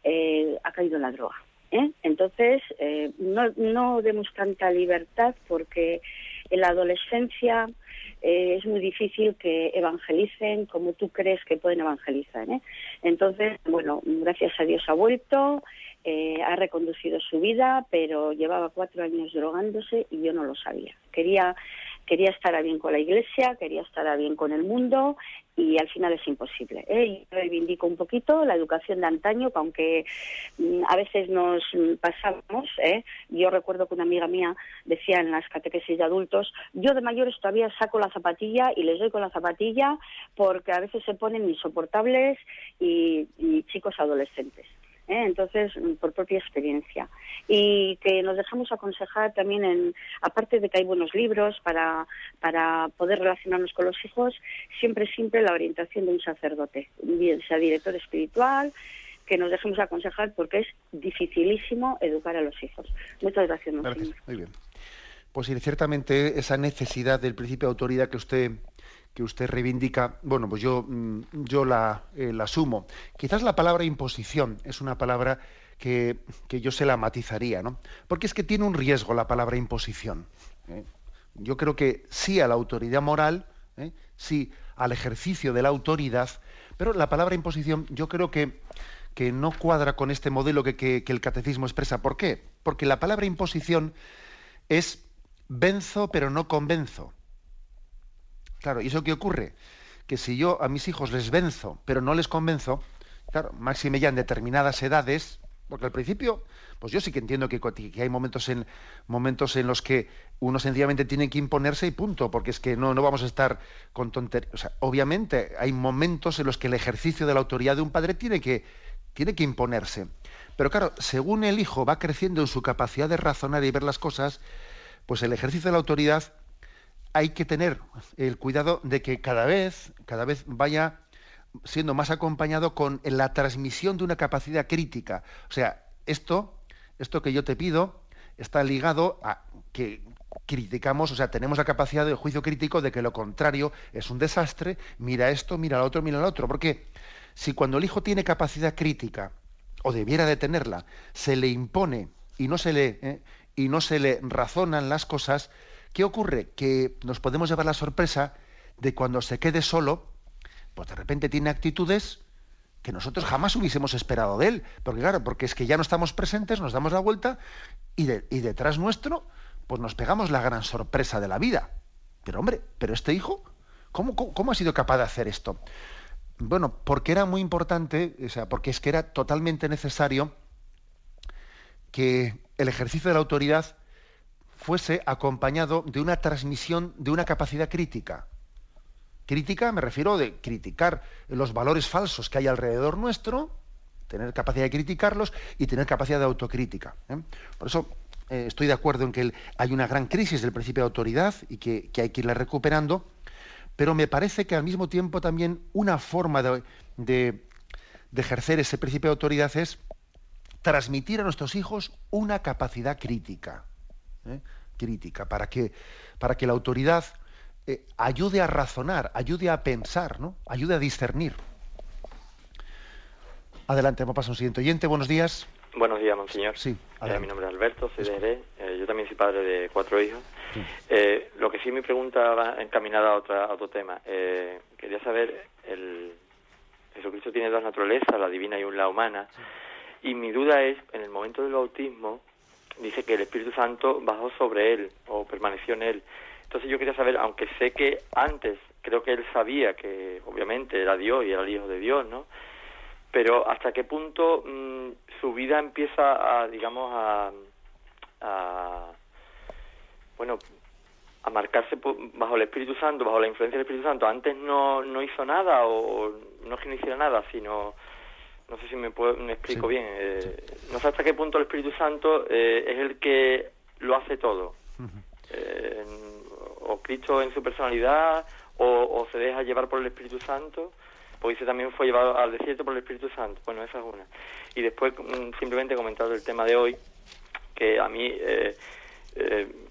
eh, ha caído en la droga. ¿eh? Entonces, eh, no, no demos tanta libertad porque en la adolescencia eh, es muy difícil que evangelicen como tú crees que pueden evangelizar. ¿eh? Entonces, bueno, gracias a Dios ha vuelto eh, ha reconducido su vida, pero llevaba cuatro años drogándose y yo no lo sabía. Quería, quería estar a bien con la iglesia, quería estar a bien con el mundo y al final es imposible. ¿eh? Y reivindico un poquito la educación de antaño, que aunque mm, a veces nos pasamos, ¿eh? yo recuerdo que una amiga mía decía en las catequesis de adultos, yo de mayores todavía saco la zapatilla y les doy con la zapatilla porque a veces se ponen insoportables y chicos adolescentes. ¿Eh? entonces por propia experiencia y que nos dejamos aconsejar también en aparte de que hay buenos libros para para poder relacionarnos con los hijos siempre siempre la orientación de un sacerdote bien sea director espiritual que nos dejemos aconsejar porque es dificilísimo educar a los hijos muchas gracias, gracias. muy bien pues sí, ciertamente esa necesidad del principio de autoridad que usted que usted reivindica, bueno, pues yo, mm, yo la, eh, la, asumo. Quizás la palabra imposición es una palabra que, yo se la matizaría, ¿no? Porque es que tiene un riesgo la palabra imposición. ¿eh? Yo creo que sí a la autoridad moral, ¿eh? sí al ejercicio de la autoridad, pero la palabra imposición yo creo que, que no cuadra con este modelo que, que el catecismo expresa. ¿Por qué? Porque la palabra imposición es venzo pero no convenzo. Claro, ¿y eso qué ocurre? Que si yo a mis hijos les venzo, pero no les convenzo, claro, máxime ya en determinadas edades, porque al principio, pues yo sí que entiendo que, hay momentos en, momentos en los que uno sencillamente tiene que imponerse y punto, porque es que no, no vamos a estar con tonterías. Obviamente hay momentos en los que el ejercicio de la autoridad de un padre tiene que, tiene que imponerse. Pero claro, según el hijo va creciendo en su capacidad de razonar y ver las cosas, pues el ejercicio de la autoridad hay que tener el cuidado de que cada vez, cada vez vaya siendo más acompañado con la transmisión de una capacidad crítica. O sea, esto, esto que yo te pido está ligado a que criticamos, o sea, tenemos la capacidad de juicio crítico de que lo contrario es un desastre, mira esto, mira lo otro, mira lo otro. Porque si cuando el hijo tiene capacidad crítica, o debiera de tenerla, se le impone y no se le, eh, y no se le razonan las cosas, ¿Qué ocurre? Que nos podemos llevar la sorpresa de cuando se quede solo, pues de repente tiene actitudes que nosotros jamás hubiésemos esperado de él. Porque claro, porque es que ya no estamos presentes, nos damos la vuelta y, detrás nuestro, pues nos pegamos la gran sorpresa de la vida. Pero hombre, pero este hijo, ¿cómo, cómo, ha sido capaz de hacer esto? Bueno, porque era muy importante, o sea, porque es que era totalmente necesario que el ejercicio de la autoridad fuese acompañado de una transmisión de una capacidad crítica. Crítica me refiero de criticar los valores falsos que hay alrededor nuestro, tener capacidad de criticarlos y tener capacidad de autocrítica. ¿eh? Por eso eh, estoy de acuerdo en que hay una gran crisis del principio de autoridad y que, hay que irla recuperando, pero me parece que al mismo tiempo también una forma de ejercer ese principio de autoridad es transmitir a nuestros hijos una capacidad crítica. ¿Eh? crítica, para que, para que la autoridad eh, ayude a razonar, ayude a pensar, ¿no? ayude a discernir. Adelante, vamos a un siguiente oyente. Buenos días. Buenos días, monseñor. Sí, eh, mi nombre es Alberto, soy de yo también soy padre de cuatro hijos. Eh, lo que sí mi pregunta va encaminada a, otra, a otro tema. Eh, quería saber, el Jesucristo tiene dos naturalezas, la divina y la humana. Y mi duda es, en el momento del bautismo, dice que el Espíritu Santo bajó sobre él o permaneció en él. Entonces yo quería saber, aunque sé que antes creo que él sabía que obviamente era Dios y era el Hijo de Dios, ¿no? Pero hasta qué punto mm, su vida empieza a, digamos, a, a bueno, a marcarse bajo el Espíritu Santo, bajo la influencia del Espíritu Santo. Antes no, no hizo nada o, no es nada, sino no sé si me, puedo, me explico bien. Eh, no sé hasta qué punto el Espíritu Santo eh, es el que lo hace todo. Eh, o Cristo en su personalidad, o, se deja llevar por el Espíritu Santo, porque dice también fue llevado al desierto por el Espíritu Santo. Bueno, esa es una. Y después mm, simplemente comentar el tema de hoy, que a mí,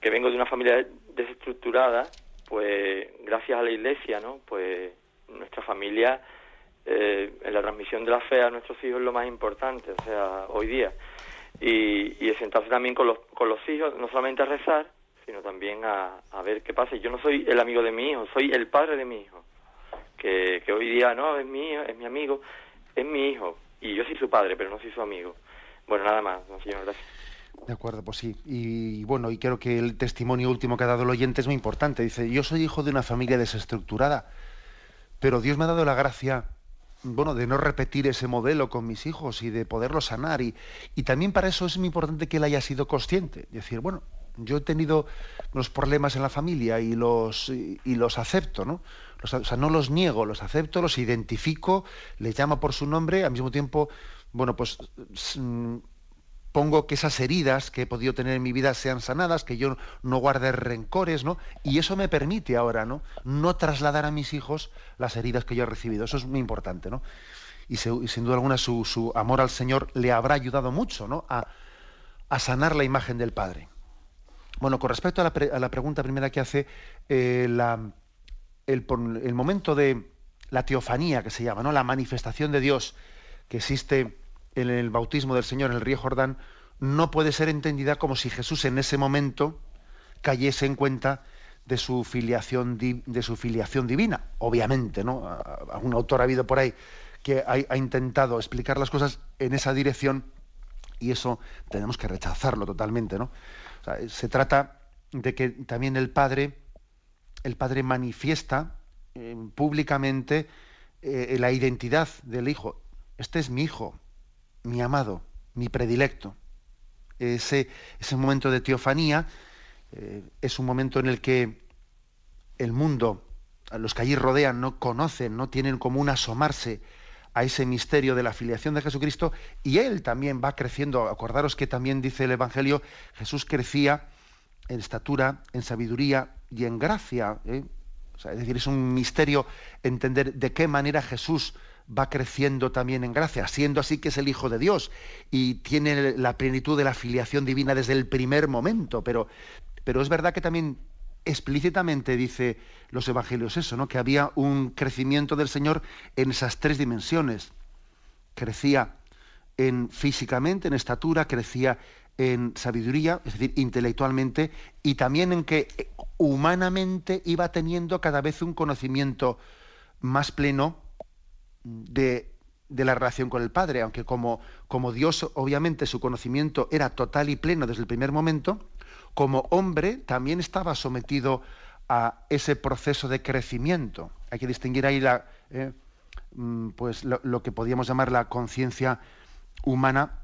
que vengo de una familia desestructurada, pues gracias a la Iglesia, ¿no? Pues nuestra familia eh, en la transmisión de la fe a nuestros hijos es lo más importante, o sea, hoy día. Y, y sentarse también con los, con los hijos, no solamente a rezar, sino también a, a ver qué pasa. Yo no soy el amigo de mi hijo, soy el padre de mi hijo. Que, que hoy día no, es mi hijo, es mi amigo, es mi hijo. Y yo soy su padre, pero no soy su amigo. Bueno, nada más, señor, gracias. De acuerdo, pues sí. Y bueno, y creo que el testimonio último que ha dado el oyente es muy importante. Dice, yo soy hijo de una familia desestructurada, pero Dios me ha dado la gracia bueno, de no repetir ese modelo con mis hijos y de poderlo sanar. Y, y también para eso es muy importante que él haya sido consciente. Decir, bueno, yo he tenido los problemas en la familia y los, y, los acepto, ¿no? Los, o sea, no los niego, los acepto, los identifico, les llamo por su nombre, al mismo tiempo, bueno, pues pongo que esas heridas que he podido tener en mi vida sean sanadas, que yo no guarde rencores, ¿no? Y eso me permite ahora, ¿no? No trasladar a mis hijos las heridas que yo he recibido. Eso es muy importante, ¿no? Y, sin duda alguna su, amor al Señor le habrá ayudado mucho, ¿no? A, sanar la imagen del Padre. Bueno, con respecto a la, pregunta primera que hace, eh, el, el momento de la teofanía, que se llama, ¿no? La manifestación de Dios que existe en el bautismo del Señor en el río Jordán no puede ser entendida como si Jesús en ese momento cayese en cuenta de su filiación de su filiación divina. Obviamente, ¿no? Un autor ha habido por ahí que ha, intentado explicar las cosas en esa dirección y eso tenemos que rechazarlo totalmente, ¿no? se trata de que también el padre el padre manifiesta eh, públicamente eh, la identidad del hijo. Este es mi hijo, mi amado, mi predilecto. Ese, ese momento de teofanía eh, es un momento en el que el mundo, los que allí rodean, no conocen, no tienen como un asomarse a ese misterio de la filiación de Jesucristo y él también va creciendo. Acordaros que también dice el Evangelio, Jesús crecía en estatura, en sabiduría y en gracia. ¿eh? es decir, es un misterio entender de qué manera Jesús va creciendo también en gracia, siendo así que es el Hijo de Dios y tiene la plenitud de la filiación divina desde el primer momento, pero, pero es verdad que también explícitamente dice los evangelios eso, ¿no? que había un crecimiento del Señor en esas tres dimensiones. Crecía en físicamente, en estatura, crecía en sabiduría, es decir, intelectualmente, y también en que humanamente iba teniendo cada vez un conocimiento más pleno de, la relación con el Padre, aunque como, como Dios obviamente su conocimiento era total y pleno desde el primer momento, como hombre también estaba sometido a ese proceso de crecimiento. Hay que distinguir ahí la, eh, mm, pues lo, que podríamos llamar la conciencia humana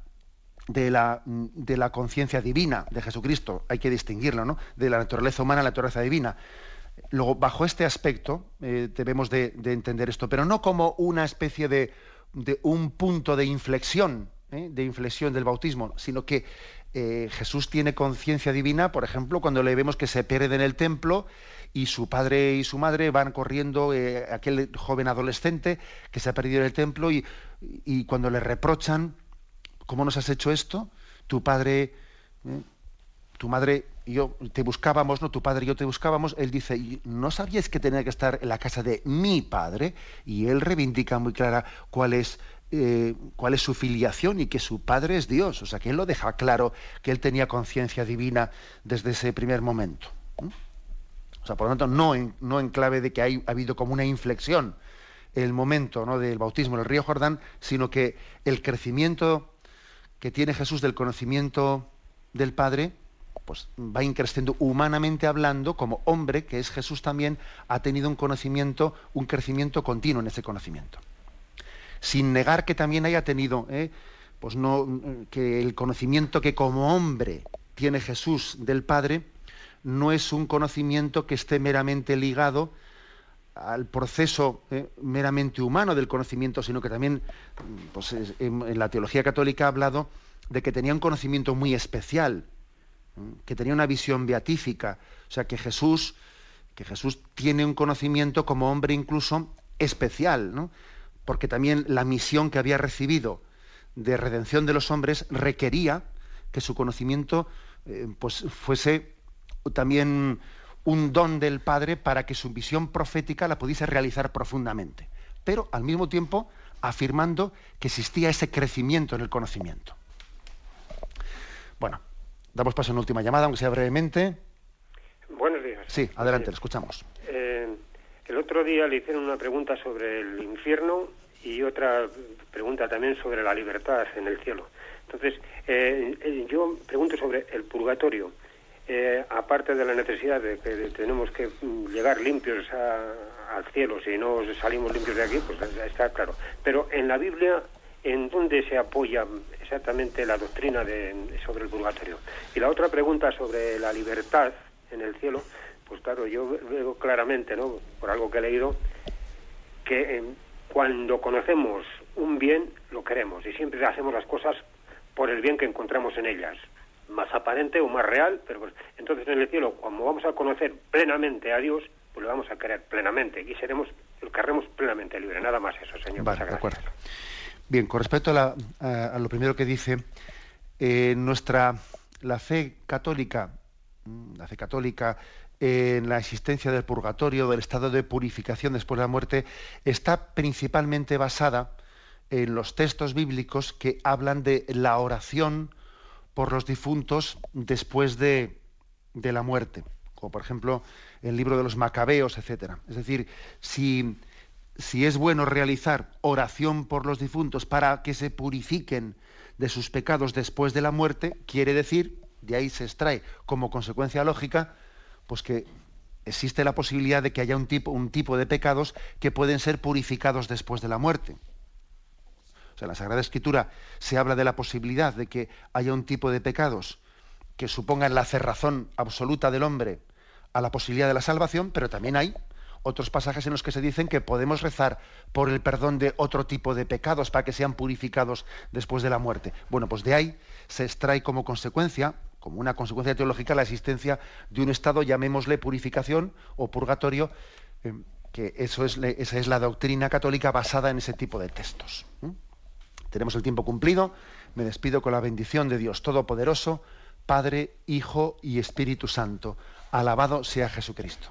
de la, de la conciencia divina de Jesucristo. Hay que distinguirlo, ¿no? De la naturaleza humana a la naturaleza divina. Luego, bajo este aspecto, eh, debemos de, entender esto, pero no como una especie de, un punto de inflexión, ¿eh? de inflexión del bautismo, sino que eh, Jesús tiene conciencia divina, por ejemplo, cuando le vemos que se pierde en el templo y su padre y su madre van corriendo, aquel joven adolescente que se ha perdido en el templo y, y cuando le reprochan, ¿cómo nos has hecho esto? Tu padre tu madre yo te buscábamos, ¿no? Tu padre y yo te buscábamos, él dice, ¿no sabías que tenía que estar en la casa de mi padre? Y él reivindica muy clara cuál es eh, cuál es su filiación y que su padre es Dios. O sea, que él lo deja claro que él tenía conciencia divina desde ese primer momento. O sea, por lo tanto, no en, no en clave de que ha habido como una inflexión el momento ¿no? del bautismo en el río Jordán, sino que el crecimiento que tiene Jesús del conocimiento del Padre, pues va increciendo humanamente hablando, como hombre, que es Jesús también, ha tenido un conocimiento, un crecimiento continuo en ese conocimiento. Sin negar que también haya tenido, ¿eh? pues no, que el conocimiento que como hombre tiene Jesús del Padre, no es un conocimiento que esté meramente ligado al proceso ¿eh? meramente humano del conocimiento, sino que también pues, en, la teología católica ha hablado de que tenía un conocimiento muy especial, que tenía una visión beatífica, o sea que Jesús, que Jesús tiene un conocimiento como hombre incluso especial, ¿no? porque también la misión que había recibido de redención de los hombres requería que su conocimiento eh, pues fuese también un don del Padre para que su visión profética la pudiese realizar profundamente, pero al mismo tiempo afirmando que existía ese crecimiento en el conocimiento. Bueno, damos paso a una última llamada, aunque sea brevemente. Buenos días. Sí, adelante, le escuchamos. Eh, el otro día le hicieron una pregunta sobre el infierno y otra pregunta también sobre la libertad en el cielo. Entonces, eh, yo pregunto sobre el purgatorio. Eh, aparte de la necesidad de que tenemos que llegar limpios al cielo, si no salimos limpios de aquí, pues está claro. Pero en la Biblia, ¿en dónde se apoya exactamente la doctrina de, sobre el purgatorio? Y la otra pregunta sobre la libertad en el cielo, pues claro, yo veo claramente, ¿no? por algo que he leído, que eh, cuando conocemos un bien, lo queremos y siempre hacemos las cosas por el bien que encontramos en ellas más aparente o más real, pero pues, entonces en el cielo, cuando vamos a conocer plenamente a Dios, pues lo vamos a querer plenamente y seremos, lo querremos plenamente libre. Nada más eso, Señor. Vale, de acuerdo. Bien, con respecto a, lo primero que dice, eh, nuestra la fe católica, mm, la fe católica en la existencia del purgatorio, del estado de purificación después de la muerte, está principalmente basada en los textos bíblicos que hablan de la oración por los difuntos después de, la muerte, como por ejemplo el libro de los macabeos, etcétera. Es decir, si, si es bueno realizar oración por los difuntos para que se purifiquen de sus pecados después de la muerte, quiere decir, de ahí se extrae como consecuencia lógica, pues que existe la posibilidad de que haya un tipo, un tipo de pecados que pueden ser purificados después de la muerte. O sea, en la Sagrada Escritura se habla de la posibilidad de que haya un tipo de pecados que supongan la cerrazón absoluta del hombre a la posibilidad de la salvación, pero también hay otros pasajes en los que se dicen que podemos rezar por el perdón de otro tipo de pecados para que sean purificados después de la muerte. Bueno, pues de ahí se extrae como consecuencia, como una consecuencia teológica, la existencia de un estado, llamémosle purificación o purgatorio, eh, que eso es, esa es la doctrina católica basada en ese tipo de textos. Tenemos el tiempo cumplido. Me despido con la bendición de Dios Todopoderoso, Padre, Hijo y Espíritu Santo. Alabado sea Jesucristo.